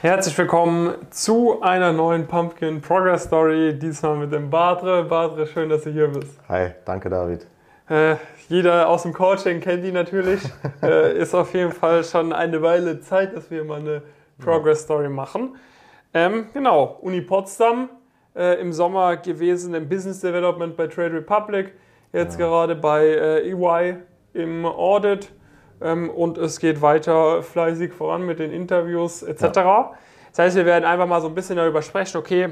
Herzlich willkommen zu einer neuen Pumpkin Progress Story. Diesmal mit dem Badre. Badre, schön, dass du hier bist. Hi, danke David. Äh, jeder aus dem Coaching kennt die natürlich. äh, ist auf jeden Fall schon eine Weile Zeit, dass wir mal eine Progress Story machen. Ähm, genau, Uni Potsdam äh, im Sommer gewesen im Business Development bei Trade Republic. Jetzt ja. gerade bei äh, EY im Audit ähm, und es geht weiter fleißig voran mit den Interviews etc. Ja. Das heißt, wir werden einfach mal so ein bisschen darüber sprechen, okay,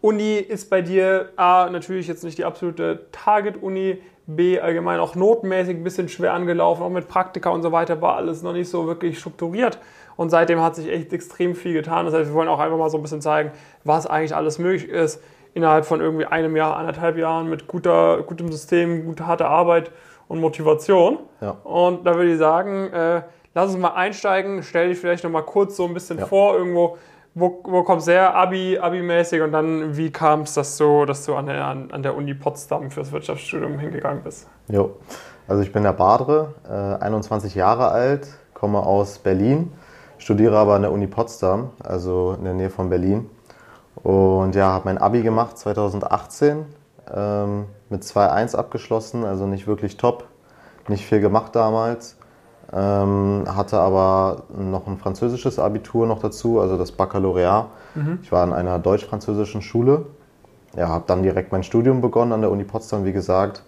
Uni ist bei dir A, natürlich jetzt nicht die absolute Target-Uni, B, allgemein auch notenmäßig ein bisschen schwer angelaufen, auch mit Praktika und so weiter war alles noch nicht so wirklich strukturiert. Und seitdem hat sich echt extrem viel getan. Das heißt, wir wollen auch einfach mal so ein bisschen zeigen, was eigentlich alles möglich ist innerhalb von irgendwie einem Jahr, anderthalb Jahren mit guter, gutem System, guter harter Arbeit und Motivation. Ja. Und da würde ich sagen, äh, lass uns mal einsteigen. Stell dich vielleicht noch mal kurz so ein bisschen ja. vor, irgendwo, wo, wo kommst du her, Abi, Abi-mäßig und dann, wie kam es, dass du, dass du an der, an, der Uni Potsdam fürs Wirtschaftsstudium hingegangen bist? Jo, also ich bin der Badre, äh, 21 Jahre alt, komme aus Berlin, studiere aber an der Uni Potsdam, also in der Nähe von Berlin. Und ja, habe mein Abi gemacht 2018, ähm, mit 2-1 abgeschlossen, also nicht wirklich top, nicht viel gemacht damals. Ähm, hatte aber noch ein französisches Abitur noch dazu, also das Baccalaureat. Mhm. Ich war in einer deutsch-französischen Schule. Ja, habe dann direkt mein Studium begonnen an der Uni Potsdam, wie gesagt.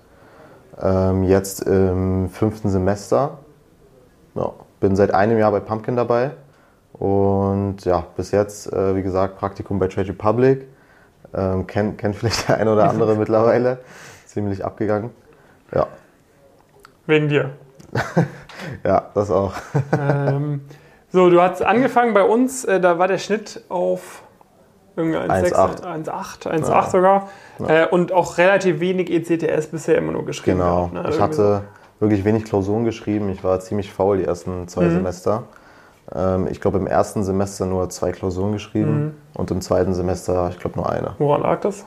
Ähm, jetzt im fünften Semester. Ja, bin seit einem Jahr bei Pumpkin dabei. Und ja, bis jetzt, äh, wie gesagt, Praktikum bei Trade Republic. Ähm, kennt, kennt vielleicht der eine oder andere mittlerweile. Ziemlich abgegangen. Ja. Wegen dir. ja, das auch. ähm, so, du hast angefangen bei uns, äh, da war der Schnitt auf 1,8 1,8 ja. sogar. Ja. Äh, und auch relativ wenig ECTS bisher immer nur geschrieben. Genau. Gehabt, ne? Ich hatte wirklich wenig Klausuren geschrieben. Ich war ziemlich faul die ersten zwei mhm. Semester. Ähm, ich glaube, im ersten Semester nur zwei Klausuren geschrieben mhm. und im zweiten Semester, ich glaube, nur eine. Woran lag das?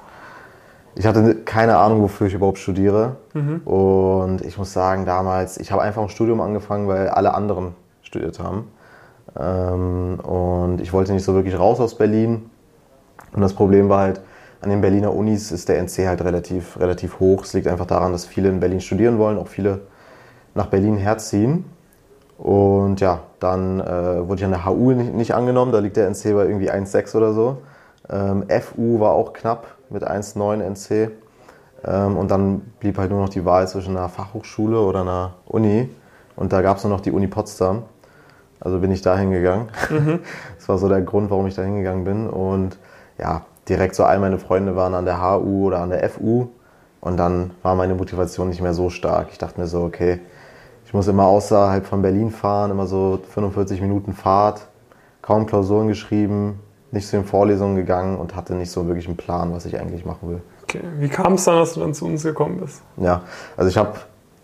Ich hatte keine Ahnung, wofür ich überhaupt studiere. Mhm. Und ich muss sagen, damals, ich habe einfach ein Studium angefangen, weil alle anderen studiert haben. Ähm, und ich wollte nicht so wirklich raus aus Berlin. Und das Problem war halt, an den Berliner Unis ist der NC halt relativ, relativ hoch. Es liegt einfach daran, dass viele in Berlin studieren wollen, auch viele nach Berlin herziehen. Und ja, dann äh, wurde ich an der HU nicht, nicht, angenommen, da liegt der NC bei irgendwie 1,6 oder so. Ähm, FU war auch knapp mit 1,9 NC. Ähm, und dann blieb halt nur noch die Wahl zwischen einer Fachhochschule oder einer Uni. Und da gab es nur noch die Uni Potsdam. Also bin ich da hingegangen. Mhm. Das war so der Grund, warum ich da hingegangen bin. Und ja, direkt so all meine Freunde waren an der HU oder an der FU. Und dann war meine Motivation nicht mehr so stark. Ich dachte mir so, okay, ich muss immer außerhalb von Berlin fahren, immer so 45 Minuten Fahrt, kaum Klausuren geschrieben, nicht zu den Vorlesungen gegangen und hatte nicht so wirklich einen Plan, was ich eigentlich machen will. Okay, wie kam es dann, dass du dann zu uns gekommen bist? Ja, also ich habe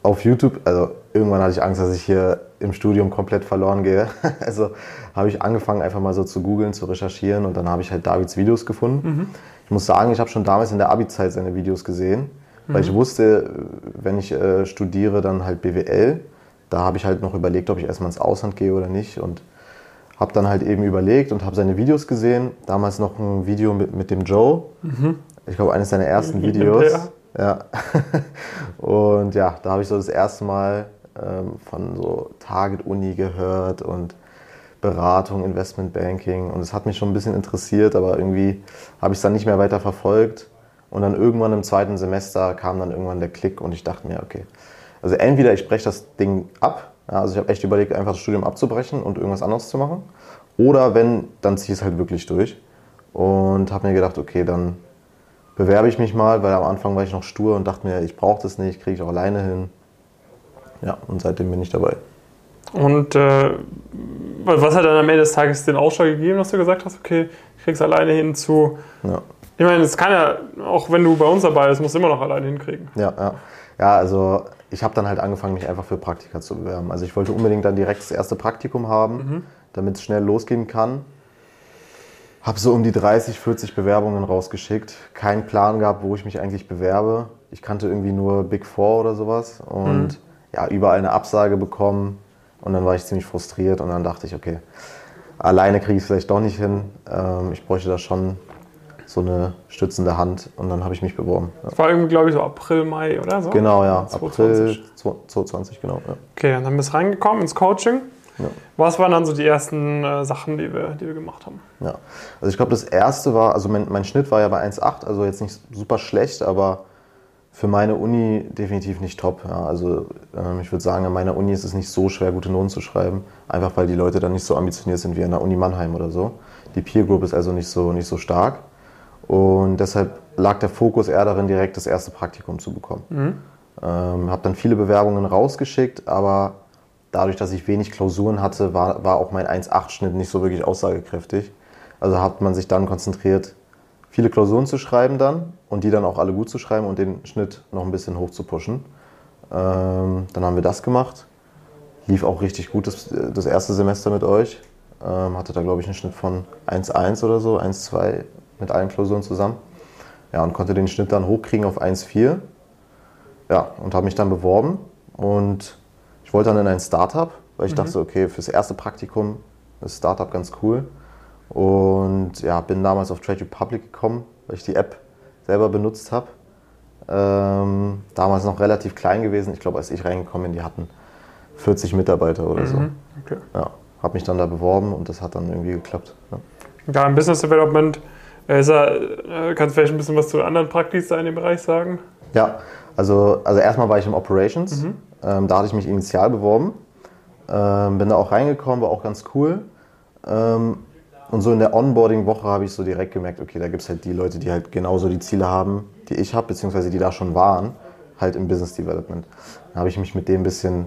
auf YouTube, also irgendwann hatte ich Angst, dass ich hier im Studium komplett verloren gehe. Also habe ich angefangen, einfach mal so zu googeln, zu recherchieren und dann habe ich halt Davids Videos gefunden. Mhm. Ich muss sagen, ich habe schon damals in der Abi-Zeit seine Videos gesehen, weil mhm. ich wusste, wenn ich äh, studiere, dann halt BWL da habe ich halt noch überlegt, ob ich erstmal ins Ausland gehe oder nicht und habe dann halt eben überlegt und habe seine Videos gesehen. Damals noch ein Video mit, mit dem Joe. Mhm. Ich glaube, eines seiner ersten Videos. Ja. und ja, da habe ich so das erste Mal ähm, von so Target Uni gehört und Beratung, Investment Banking. Und es hat mich schon ein bisschen interessiert, aber irgendwie habe ich es dann nicht mehr weiter verfolgt. Und dann irgendwann im zweiten Semester kam dann irgendwann der Klick und ich dachte mir, okay, also entweder ich breche das Ding ab, ja, also ich habe echt überlegt, einfach das Studium abzubrechen und irgendwas anderes zu machen. Oder wenn, dann ziehe ich es halt wirklich durch. Und habe mir gedacht, okay, dann bewerbe ich mich mal, weil am Anfang war ich noch stur und dachte mir, ich brauche das nicht, kriege ich auch alleine hin. Ja, und seitdem bin ich dabei. Und äh, was hat dann am Ende des Tages den Ausschlag gegeben, dass du gesagt hast, okay, ich krieg's alleine hin zu. Ja. Ich meine, es kann ja, auch wenn du bei uns dabei bist, musst du immer noch alleine hinkriegen. Ja, ja. Ja, also ich habe dann halt angefangen, mich einfach für Praktika zu bewerben. Also ich wollte unbedingt dann direkt das erste Praktikum haben, mhm. damit es schnell losgehen kann. Habe so um die 30, 40 Bewerbungen rausgeschickt. Keinen Plan gehabt, wo ich mich eigentlich bewerbe. Ich kannte irgendwie nur Big Four oder sowas und mhm. ja, überall eine Absage bekommen. Und dann war ich ziemlich frustriert und dann dachte ich, okay, alleine kriege ich es vielleicht doch nicht hin. Ähm, ich bräuchte da schon so eine stützende Hand und dann habe ich mich beworben. Ja. Das war irgendwie, glaube ich, so April, Mai oder so? Genau, ja. 2020. April 2020, genau. Ja. Okay, dann wir es reingekommen ins Coaching. Ja. Was waren dann so die ersten äh, Sachen, die wir, die wir gemacht haben? Ja, also ich glaube, das erste war, also mein, mein Schnitt war ja bei 1,8, also jetzt nicht super schlecht, aber für meine Uni definitiv nicht top. Ja, also ähm, ich würde sagen, an meiner Uni ist es nicht so schwer, gute Noten zu schreiben, einfach weil die Leute dann nicht so ambitioniert sind wie an der Uni Mannheim oder so. Die Peer Group ist also nicht so, nicht so stark und deshalb lag der Fokus eher darin, direkt das erste Praktikum zu bekommen. Mhm. Ähm, habe dann viele Bewerbungen rausgeschickt, aber dadurch, dass ich wenig Klausuren hatte, war, war auch mein 1,8-Schnitt nicht so wirklich aussagekräftig. Also hat man sich dann konzentriert, viele Klausuren zu schreiben dann und die dann auch alle gut zu schreiben und den Schnitt noch ein bisschen hoch zu pushen. Ähm, dann haben wir das gemacht. Lief auch richtig gut das, das erste Semester mit euch. Ähm, hatte da, glaube ich, einen Schnitt von 1,1 oder so, 1,2 mit allen Klausuren zusammen. Ja, und konnte den Schnitt dann hochkriegen auf 1,4. Ja, und habe mich dann beworben und ich wollte dann in ein Startup, weil ich mhm. dachte, okay, fürs erste Praktikum ist Startup ganz cool. Und ja, bin damals auf Trade Republic gekommen, weil ich die App selber benutzt habe. Ähm, damals noch relativ klein gewesen. Ich glaube, als ich reingekommen bin, die hatten 40 Mitarbeiter oder so. Mhm, okay. Ja, habe mich dann da beworben und das hat dann irgendwie geklappt. Ja, ja im Business Development er, äh, kannst du vielleicht ein bisschen was zu anderen Praktis in dem Bereich sagen? Ja, also, also erstmal war ich im Operations. Mhm. Ähm, da hatte ich mich initial beworben. Ähm, bin da auch reingekommen, war auch ganz cool. Ähm, und so in der Onboarding-Woche habe ich so direkt gemerkt, okay, da gibt es halt die Leute, die halt genauso die Ziele haben, die ich habe, beziehungsweise die da schon waren, halt im Business Development. Dann habe ich mich mit dem ein bisschen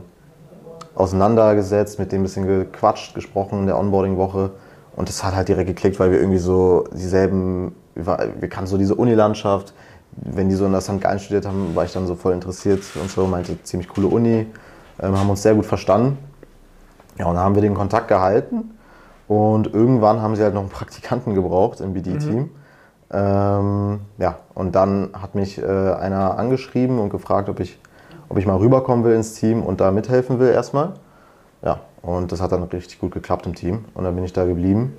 auseinandergesetzt, mit dem ein bisschen gequatscht, gesprochen in der Onboarding-Woche. Und das hat halt direkt geklickt, weil wir irgendwie so dieselben, wir kannten so diese Unilandschaft. Wenn die so in der St. Gallen studiert haben, war ich dann so voll interessiert und so, meinte, ziemlich coole Uni, ähm, haben uns sehr gut verstanden. Ja, und dann haben wir den Kontakt gehalten. Und irgendwann haben sie halt noch einen Praktikanten gebraucht im BD-Team. Mhm. Ähm, ja, und dann hat mich äh, einer angeschrieben und gefragt, ob ich, ob ich mal rüberkommen will ins Team und da mithelfen will erstmal. Ja, und das hat dann richtig gut geklappt im Team. Und dann bin ich da geblieben.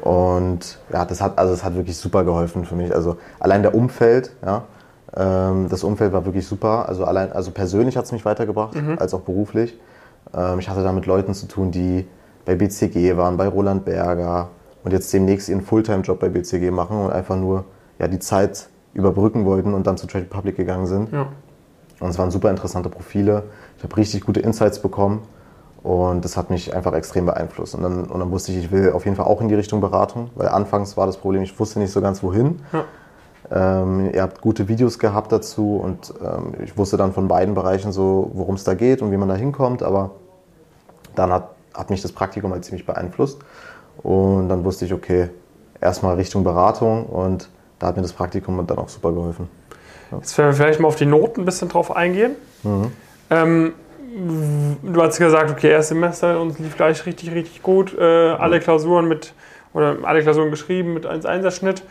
Und ja, das hat, also das hat wirklich super geholfen für mich. Also allein der Umfeld, ja, ähm, das Umfeld war wirklich super. Also allein, also persönlich hat es mich weitergebracht, mhm. als auch beruflich. Ähm, ich hatte da mit Leuten zu tun, die bei BCG waren, bei Roland Berger und jetzt demnächst ihren Fulltime-Job bei BCG machen und einfach nur ja, die Zeit überbrücken wollten und dann zu Trade Public gegangen sind. Ja. Und es waren super interessante Profile. Ich habe richtig gute Insights bekommen und das hat mich einfach extrem beeinflusst. Und dann, und dann wusste ich, ich will auf jeden Fall auch in die Richtung Beratung, weil anfangs war das Problem, ich wusste nicht so ganz wohin. Ja. Ähm, ihr habt gute Videos gehabt dazu und ähm, ich wusste dann von beiden Bereichen so, worum es da geht und wie man da hinkommt, aber dann hat hat mich das Praktikum halt ziemlich beeinflusst. Und dann wusste ich, okay, erstmal Richtung Beratung und da hat mir das Praktikum dann auch super geholfen. Ja. Jetzt werden wir vielleicht mal auf die Noten ein bisschen drauf eingehen. Mhm. Ähm, du hast gesagt, okay, erstes Semester uns lief gleich richtig, richtig gut. Äh, alle Klausuren mit, oder alle Klausuren geschrieben mit 1,1er Schnitt.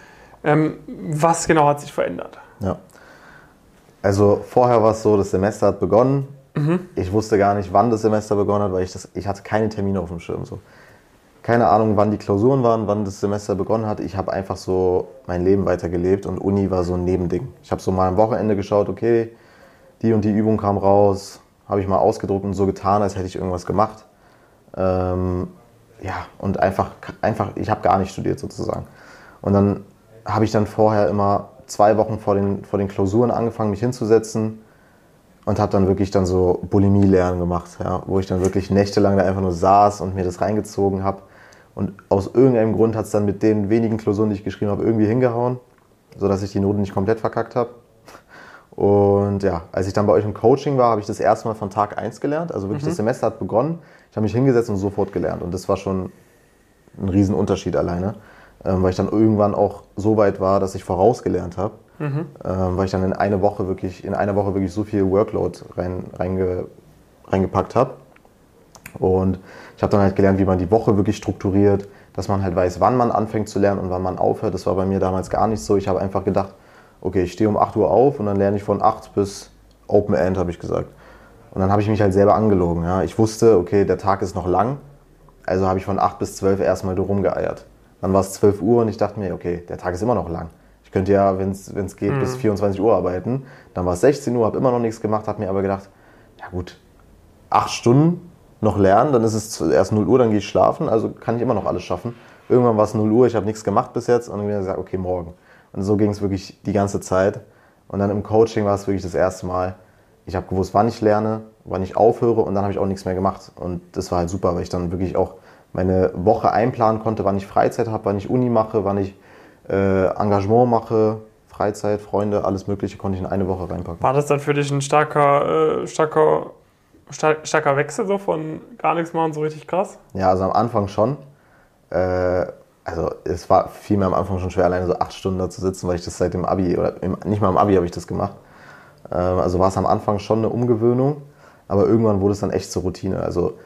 Ähm, was genau hat sich verändert? Ja. Also vorher war es so, das Semester hat begonnen, Mhm. Ich wusste gar nicht, wann das Semester begonnen hat, weil ich, das, ich hatte keine Termine auf dem Schirm. So. Keine Ahnung, wann die Klausuren waren, wann das Semester begonnen hat. Ich habe einfach so mein Leben weitergelebt und Uni war so ein Nebending. Ich habe so mal am Wochenende geschaut, okay, die und die Übung kam raus, habe ich mal ausgedruckt und so getan, als hätte ich irgendwas gemacht. Ähm, ja, und einfach, einfach ich habe gar nicht studiert sozusagen. Und dann habe ich dann vorher immer zwei Wochen vor den, vor den Klausuren angefangen, mich hinzusetzen, und habe dann wirklich dann so Bulimie-Lernen gemacht, ja, wo ich dann wirklich nächtelang da einfach nur saß und mir das reingezogen habe. Und aus irgendeinem Grund hat es dann mit den wenigen Klausuren, die ich geschrieben habe, irgendwie hingehauen, sodass ich die Noten nicht komplett verkackt habe. Und ja, als ich dann bei euch im Coaching war, habe ich das erste Mal von Tag 1 gelernt. Also wirklich, mhm. das Semester hat begonnen. Ich habe mich hingesetzt und sofort gelernt. Und das war schon ein Riesenunterschied alleine, ähm, weil ich dann irgendwann auch so weit war, dass ich vorausgelernt habe mhm. ähm, weil ich dann in eine Woche wirklich, in einer Woche wirklich so viel Workload rein, reinge, reingepackt habe. Und ich habe dann halt gelernt, wie man die Woche wirklich strukturiert, dass man halt weiß, wann man anfängt zu lernen und wann man aufhört. Das war bei mir damals gar nicht so. Ich habe einfach gedacht, okay, ich stehe um 8 Uhr auf und dann lerne ich von 8 bis Open End, habe ich gesagt. Und dann habe ich mich halt selber angelogen. Ja. Ich wusste, okay, der Tag ist noch lang, Also habe ich von 8 bis 12 erstmal rumgeeiert. Dann war es 12 Uhr und ich dachte mir, okay, der Tag ist immer noch lang. Ich könnte ja, wenn es geht, mhm. bis 24 Uhr arbeiten. Dann war es 16 Uhr, habe immer noch nichts gemacht, habe mir aber gedacht, ja gut, acht Stunden noch lernen, dann ist es erst 0 Uhr, dann gehe ich schlafen, also kann ich immer noch alles schaffen. Irgendwann war es 0 Uhr, ich habe nichts gemacht bis jetzt und dann habe ich gesagt, okay, morgen. Und so ging es wirklich die ganze Zeit. Und dann im Coaching war es wirklich das erste Mal. Ich habe gewusst, wann ich lerne, wann ich aufhöre und dann habe ich auch nichts mehr gemacht. Und das war halt super, weil ich dann wirklich auch meine Woche einplanen konnte, wann ich Freizeit habe, wann ich Uni mache, wann ich äh, Engagement mache, Freizeit, Freunde, alles Mögliche konnte ich in eine Woche reinpacken. War das dann für dich ein starker, äh, starker, starker Wechsel so von gar nichts machen so richtig krass? Ja, also am Anfang schon. Äh, also es war viel mehr am Anfang schon schwer, alleine so acht Stunden da zu sitzen, weil ich das seit dem Abi, oder im, nicht mal im Abi habe ich das gemacht. Ähm, also war es am Anfang schon eine Umgewöhnung, aber irgendwann wurde es dann echt zur Routine. Also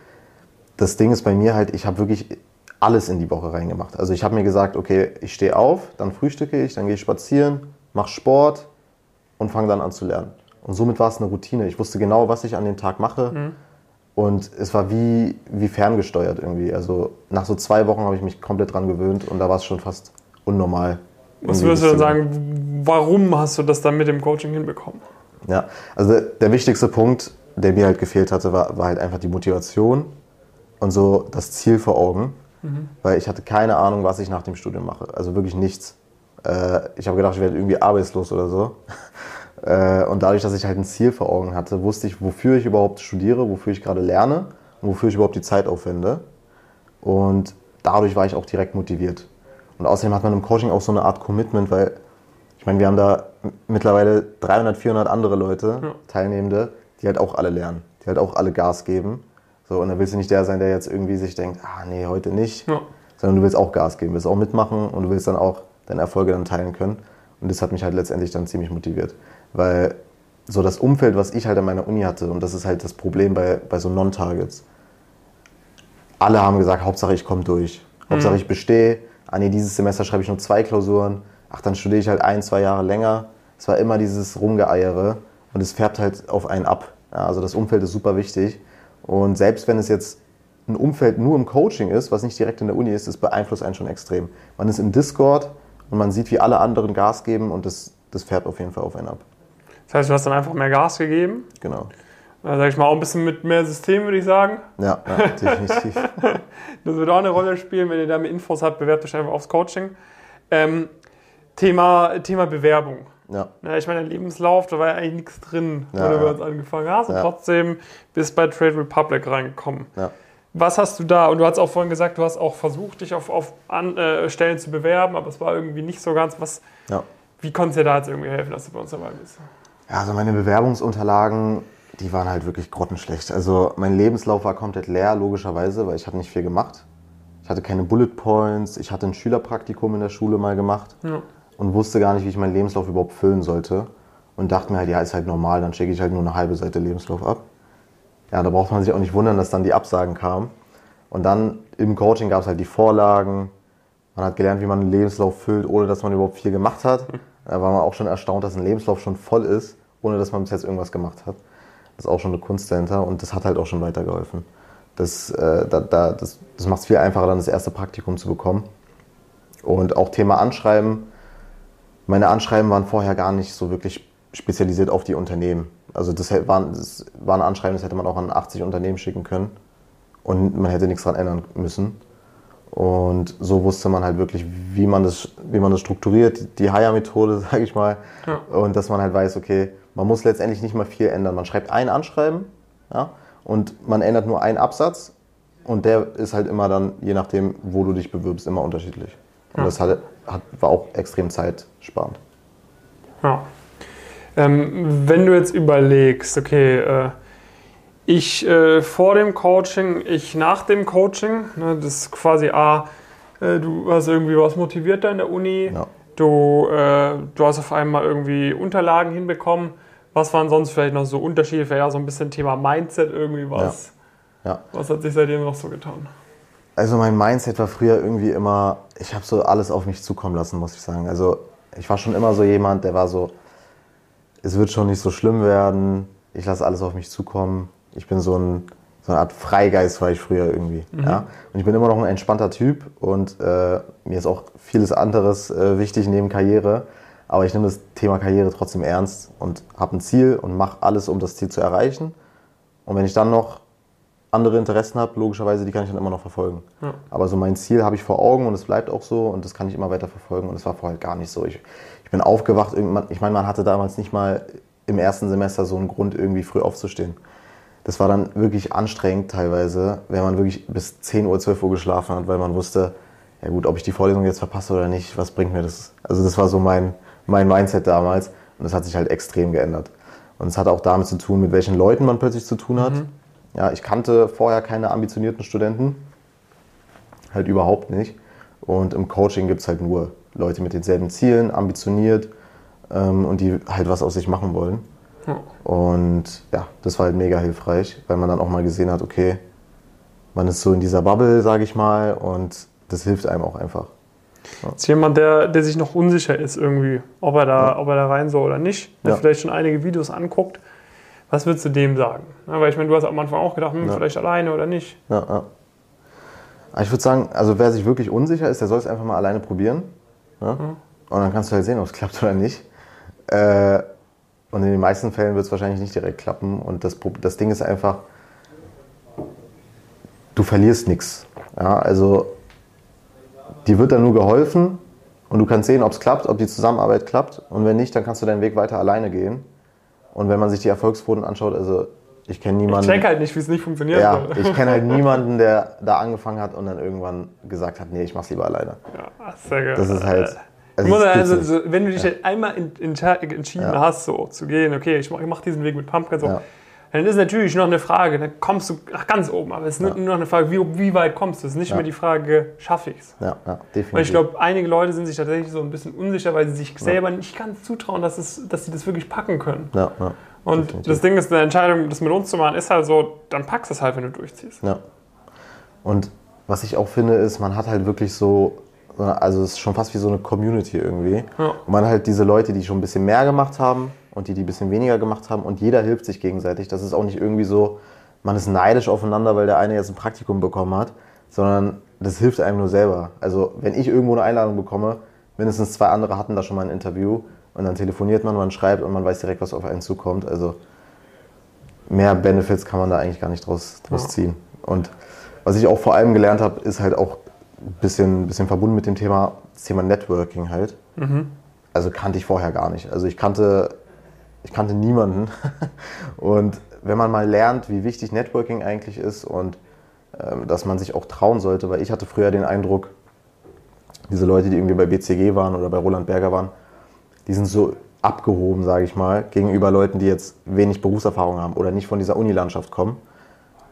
das Ding ist bei mir halt, ich habe wirklich alles in die Woche reingemacht. Also ich habe mir gesagt, okay, ich stehe auf, dann frühstücke ich, dann gehe ich spazieren, mache Sport und fange dann an zu lernen. Und somit war es eine Routine. Ich wusste genau, was ich an dem Tag mache. Mhm. Und es war wie, wie ferngesteuert irgendwie. Also nach so zwei Wochen habe ich mich komplett dran gewöhnt und da war es schon fast unnormal. Was würdest du dann sagen, warum hast du das dann mit dem Coaching hinbekommen? Ja, also der, der wichtigste Punkt, der mir halt gefehlt hatte, war, war halt einfach die Motivation und so das Ziel vor Augen. Mhm. Weil ich hatte keine Ahnung, was ich nach dem Studium mache. Also wirklich nichts. Äh, ich habe gedacht, ich werde irgendwie arbeitslos oder so. Äh, und dadurch, dass ich halt ein Ziel vor Augen hatte, wusste ich, wofür ich überhaupt studiere, wofür ich gerade lerne und wofür ich überhaupt die Zeit aufwende. Und dadurch war ich auch direkt motiviert. Und außerdem hat man im Coaching auch so eine Art Commitment, weil ich meine, wir haben da mittlerweile 300, 400 andere Leute, ja. Teilnehmende, die halt auch alle lernen, die halt auch alle Gas geben. So, und dann willst du nicht der sein, der jetzt irgendwie sich denkt, ah nee, heute nicht, ja. sondern du willst auch Gas geben, willst auch mitmachen und du willst dann auch deine Erfolge dann teilen können. Und das hat mich halt letztendlich dann ziemlich motiviert. Weil so das Umfeld, was ich halt an meiner Uni hatte, und das ist halt das Problem bei, bei so Non-Targets, alle haben gesagt, Hauptsache ich komme durch. Hauptsache mhm. ich bestehe. Ah nee, dieses Semester schreibe ich nur zwei Klausuren. Ach, dann studiere ich halt ein, zwei Jahre länger. Es war immer dieses Rumgeeiere und es färbt halt auf einen ab. Ja, also das Umfeld ist super wichtig. Und selbst wenn es jetzt ein Umfeld nur im Coaching ist, was nicht direkt in der Uni ist, das beeinflusst einen schon extrem. Man ist im Discord und man sieht, wie alle anderen Gas geben und das, das färbt auf jeden Fall auf einen ab. Das heißt, du hast dann einfach mehr Gas gegeben. Genau. Äh, sag ich mal, auch ein bisschen mit mehr System, würde ich sagen. Ja, ja definitiv. das wird auch eine Rolle spielen. Wenn ihr da mehr Infos habt, bewerbt euch einfach aufs Coaching. Ähm, Thema, Thema Bewerbung. Ja. ja. Ich meine, Lebenslauf, da war ja eigentlich nichts drin, ja, wo du ja. uns angefangen hast. Und trotzdem bist bei Trade Republic reingekommen. Ja. Was hast du da? Und du hast auch vorhin gesagt, du hast auch versucht, dich auf, auf an, äh, Stellen zu bewerben, aber es war irgendwie nicht so ganz. Was, Wie konntest du dir da jetzt irgendwie helfen, dass du bei uns dabei bist? Ja, also meine Bewerbungsunterlagen, die waren halt wirklich grottenschlecht. Also mein Lebenslauf war komplett leer, logischerweise, weil ich habe nicht viel gemacht. Ich hatte keine Bullet Points, ich hatte ein Schülerpraktikum in der Schule mal gemacht ja. und wusste gar nicht, wie ich meinen Lebenslauf überhaupt füllen sollte. Und dachte mir halt, ja, ist halt normal, dann schicke ich halt nur eine halbe Seite Lebenslauf ab. Ja, da braucht man sich auch nicht wundern, dass dann die Absagen kamen. Und dann im Coaching gab es halt die Vorlagen. Man hat gelernt, wie man einen Lebenslauf füllt, ohne dass man überhaupt viel gemacht hat. Da war man auch schon erstaunt, dass ein Lebenslauf schon voll ist, ohne dass man bis jetzt irgendwas gemacht hat. Das ist auch schon eine Kunst dahinter und das hat halt auch schon weitergeholfen. Das, äh, da, da, das, das macht es viel einfacher, dann das erste Praktikum zu bekommen. Und auch Thema Anschreiben. Meine Anschreiben waren vorher gar nicht so wirklich spezialisiert auf die Unternehmen. Also das war, das war ein Anschreiben, das hätte man auch an 80 Unternehmen schicken können und man hätte nichts daran ändern müssen. Und so wusste man halt wirklich, wie man das, wie man das strukturiert, die Hire-Methode, sage ich mal. Ja. Und dass man halt weiß, okay, man muss letztendlich nicht mal viel ändern. Man schreibt ein Anschreiben ja, und man ändert nur einen Absatz und der ist halt immer dann, je nachdem, wo du dich bewirbst, immer unterschiedlich. Und ja. das hat, hat, war auch extrem zeitsparend. Ja. Ähm, wenn du jetzt überlegst, okay, äh, ich äh, vor dem Coaching, ich nach dem Coaching. Ne, das ist quasi A, äh, du hast irgendwie was motiviert da in der Uni. Ja. Du, äh, du hast auf einmal irgendwie Unterlagen hinbekommen. Was waren sonst vielleicht noch so Unterschiede? Vielleicht auch so ein bisschen Thema Mindset irgendwie was. Ja. ja. Was hat sich seitdem noch so getan? Also mein Mindset war früher irgendwie immer, ich habe so alles auf mich zukommen lassen, muss ich sagen. Also ich war schon immer so jemand, der war so, es wird schon nicht so schlimm werden, ich lasse alles auf mich zukommen ich bin so ein so eine Art Freigeist war ich früher irgendwie. Mhm. Ja? Und ich bin immer noch ein entspannter Typ und äh, mir ist auch vieles anderes äh, wichtig neben Karriere. Aber ich nehme das Thema Karriere trotzdem ernst und habe ein Ziel und mache alles, um das Ziel zu erreichen. Und wenn ich dann noch andere Interessen habe, logischerweise, die kann ich dann immer noch verfolgen. Ja. Aber so mein Ziel habe ich vor Augen und es bleibt auch so und das kann ich immer weiter verfolgen und es war vorher gar nicht so. Ich, ich bin aufgewacht, ich meine, man hatte damals nicht mal im ersten Semester so einen Grund, irgendwie früh aufzustehen das war dann wirklich anstrengend teilweise, wenn man wirklich bis 10 Uhr, 12 Uhr geschlafen hat, weil man wusste, ja gut, ob ich die Vorlesung jetzt verpasse oder nicht, was bringt mir das? Also das war so mein, mein Mindset damals und das hat sich halt extrem geändert. Und es hat auch damit zu tun, mit welchen Leuten man plötzlich zu tun hat. Mhm. Ja, ich kannte vorher keine ambitionierten Studenten, halt überhaupt nicht. Und im Coaching gibt es halt nur Leute mit denselben Zielen, ambitioniert ähm, und die halt was aus sich machen wollen. Und ja, das war halt mega hilfreich, weil man dann auch mal gesehen hat, okay, man ist so in dieser Bubble, sage ich mal, und das hilft einem auch einfach. Ja. Ist jemand, der, der sich noch unsicher ist irgendwie, ob er da, ja. ob er da rein soll oder nicht, der vielleicht schon einige Videos anguckt, was würdest du dem sagen? Weil ich meine, du hast am Anfang auch gedacht, hm, vielleicht alleine oder nicht. Ja, ja. Ich würde sagen, also wer sich wirklich unsicher ist, der soll es einfach mal alleine probieren. Mhm. Und dann kannst du halt sehen, ob es klappt oder nicht. Äh, und in den meisten Fällen wird es wahrscheinlich nicht direkt klappen. Und das, das Ding ist einfach, du verlierst nichts. Ja, also dir wird dann nur geholfen und du kannst sehen, ob es klappt, ob die Zusammenarbeit klappt. Und wenn nicht, dann kannst du deinen Weg weiter alleine gehen. Und wenn man sich die Erfolgsquoten anschaut, also ich kenne niemanden. Ich check halt nicht, wie es nicht funktioniert. Ja, ich kenne halt niemanden, der da angefangen hat und dann irgendwann gesagt hat, nee, ich mach's lieber alleine. Ja, sehr geil. Das ist halt. Also, also so, wenn du dich ja. einmal in, in, entschieden ja. hast, so zu gehen, okay, ich mache mach diesen Weg mit Pumpkin, so, ja. dann ist natürlich noch eine Frage, dann kommst du nach ganz oben, aber es ist nur noch eine Frage, wie, wie weit kommst du? Es ist nicht mehr die Frage, schaffe ich es? Ja, ja, definitiv. Weil ich glaube, einige Leute sind sich tatsächlich so ein bisschen unsicher, weil sie sich selber nicht ganz zutrauen, dass, es, dass sie das wirklich packen können. Ja, ja. Und definitiv. das Ding ist, eine Entscheidung, das mit uns zu machen, ist halt so, dann packst du es halt, wenn du durchziehst. Ja. Und was ich auch finde, ist, man hat halt wirklich so also es ist schon fast wie so eine Community irgendwie. Ja. Und man halt diese Leute, die schon ein bisschen mehr gemacht haben und die, die ein bisschen weniger gemacht haben und jeder hilft sich gegenseitig. Das ist auch nicht irgendwie so, man ist neidisch aufeinander, weil der eine jetzt ein Praktikum bekommen hat, sondern das hilft einem nur selber. Also wenn ich irgendwo eine Einladung bekomme, mindestens zwei andere hatten da schon mal ein Interview und dann telefoniert man, man schreibt und man weiß direkt, was auf einen zukommt. Also mehr Benefits kann man da eigentlich gar nicht draus, draus ziehen. Und was ich auch vor allem gelernt habe, ist halt auch bisschen, bisschen verbunden mit dem Thema, das Thema Networking halt. Mhm. Also kannte ich vorher gar nicht. Also ich kannte, ich kannte niemanden. und wenn man mal lernt, wie wichtig Networking eigentlich ist und ähm, dass man sich auch trauen sollte, weil ich hatte früher den Eindruck, diese Leute, die irgendwie bei BCG waren oder bei Roland Berger waren, die sind so abgehoben, sage ich mal, gegenüber Leuten, die jetzt wenig Berufserfahrung haben oder nicht von dieser Unilandschaft kommen.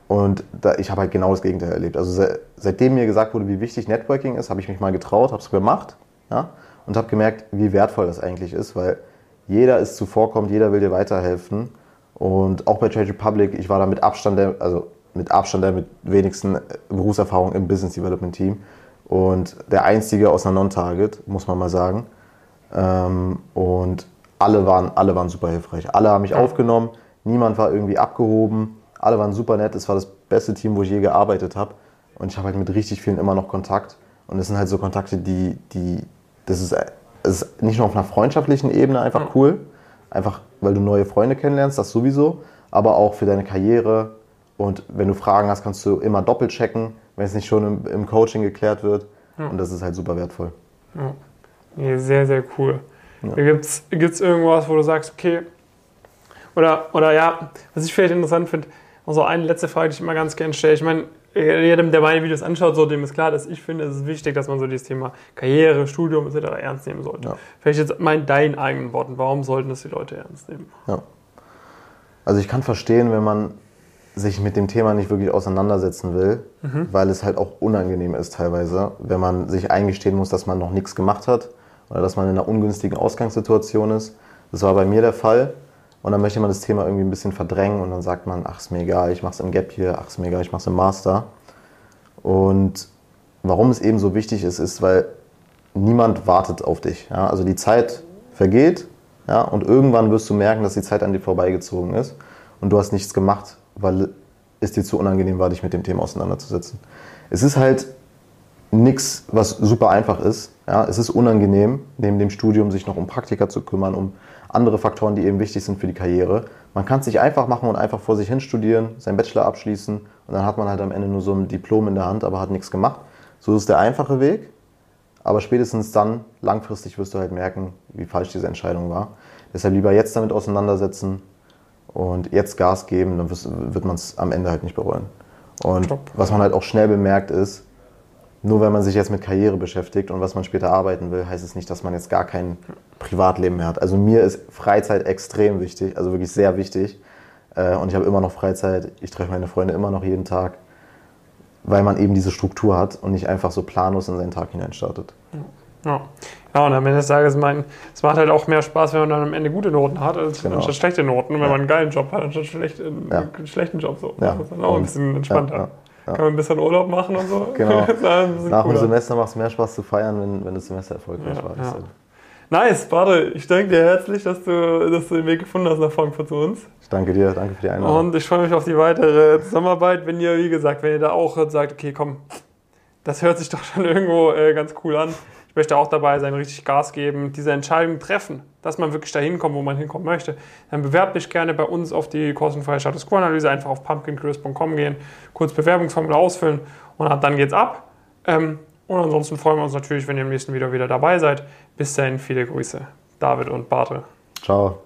Und da, ich habe halt genau das Gegenteil erlebt. Also se, seitdem mir gesagt wurde, wie wichtig Networking ist, habe ich mich mal getraut, habe es gemacht ja, und habe gemerkt, wie wertvoll das eigentlich ist, weil jeder ist zuvorkommt, jeder will dir weiterhelfen. Und auch bei Trade Republic, ich war da mit Abstand der, also mit Abstand der mit wenigsten Berufserfahrung im Business Development Team und der einzige aus einer Non-Target, muss man mal sagen. Ähm, und alle waren, alle waren super hilfreich. Alle haben mich aufgenommen, niemand war irgendwie abgehoben alle waren super nett. Es war das beste Team, wo ich je gearbeitet habe. Und ich habe halt mit richtig vielen immer noch Kontakt. Und es sind halt so Kontakte, die, die das ist, das ist nicht nur auf einer freundschaftlichen Ebene einfach mhm. cool, einfach weil du neue Freunde kennenlernst, das sowieso, aber auch für deine Karriere. Und wenn du Fragen hast, kannst du immer doppelt checken, wenn es nicht schon im, im Coaching geklärt wird. Ja. Und das ist halt super wertvoll. Ja. ja sehr, sehr cool. Ja. Gibt es irgendwas, wo du sagst, okay, oder, oder ja, was ich vielleicht interessant finde, also eine letzte Frage, die ich immer ganz gerne stelle. Ich meine, jedem, der meine Videos anschaut, so dem ist klar, dass ich finde, es ist wichtig, dass man so dieses Thema Karriere, Studium etc. ernst nehmen sollte. Ja. Vielleicht jetzt mal in deinen eigenen Worten, warum sollten das die Leute ernst nehmen? Ja. Also ich kann verstehen, wenn man sich mit dem Thema nicht wirklich auseinandersetzen will, mhm. weil es halt auch unangenehm ist teilweise, wenn man sich eingestehen muss, dass man noch nichts gemacht hat oder dass man in einer ungünstigen Ausgangssituation ist. Das war bei mir der Fall. Und dann möchte man das Thema irgendwie ein bisschen verdrängen und dann sagt man, ach, ist mir egal, ich mach's im Gap hier, ach, ist mir egal, ich mach's im Master. Und warum es eben so wichtig ist, ist, weil niemand wartet auf dich. Ja? Also die Zeit vergeht ja? und irgendwann wirst du merken, dass die Zeit an dir vorbeigezogen ist und du hast nichts gemacht, weil es dir zu unangenehm war, dich mit dem Thema auseinanderzusetzen. Es ist halt nichts, was super einfach ist. Ja, es ist unangenehm, neben dem Studium sich noch um Praktika zu kümmern, um andere Faktoren, die eben wichtig sind für die Karriere. Man kann es sich einfach machen und einfach vor sich hin studieren, seinen Bachelor abschließen und dann hat man halt am Ende nur so ein Diplom in der Hand, aber hat nichts gemacht. So ist der einfache Weg. Aber spätestens dann, langfristig, wirst du halt merken, wie falsch diese Entscheidung war. Deshalb lieber jetzt damit auseinandersetzen und jetzt Gas geben, dann wird man es am Ende halt nicht bereuen. Und Top. was man halt auch schnell bemerkt ist, nur wenn man sich jetzt mit Karriere beschäftigt und was man später arbeiten will, heißt es nicht, dass man jetzt gar kein Privatleben mehr hat. Also mir ist Freizeit extrem wichtig, also wirklich sehr wichtig. Äh, und ich habe immer noch Freizeit. Ich treffe meine Freunde immer noch jeden Tag, weil man eben diese Struktur hat und nicht einfach so planlos in seinen Tag hineinstartet. Ja. ja, und am Ende des Tages, mein, es macht halt auch mehr Spaß, wenn man dann am Ende gute Noten hat, als genau. anstatt schlechte Noten. Und wenn ja. man einen geilen Job hat, anstatt schlecht, einen, ja. schlechten Job. So. Ja. Das ist dann auch ein bisschen entspannter. Ja. Kann man ein bisschen Urlaub machen und so. Genau. Nach dem Semester macht es mehr Spaß zu feiern, wenn, wenn das Semester erfolgreich war. Ja. Nice, warte, ich danke dir herzlich, dass du, dass du den Weg gefunden hast nach Frankfurt zu uns. Ich danke dir, danke für die Einladung. Und ich freue mich auf die weitere Zusammenarbeit, wenn ihr, wie gesagt, wenn ihr da auch sagt, okay, komm, das hört sich doch schon irgendwo äh, ganz cool an. Möchte auch dabei sein, richtig Gas geben, diese Entscheidung treffen, dass man wirklich dahin kommt, wo man hinkommen möchte. Dann bewerbt dich gerne bei uns auf die kostenfreie Status Quo-Analyse. Einfach auf pumpkincurious.com gehen, kurz Bewerbungsformular ausfüllen und dann geht's ab. Ähm, und ansonsten freuen wir uns natürlich, wenn ihr im nächsten Video wieder dabei seid. Bis dahin, viele Grüße. David und Barte. Ciao.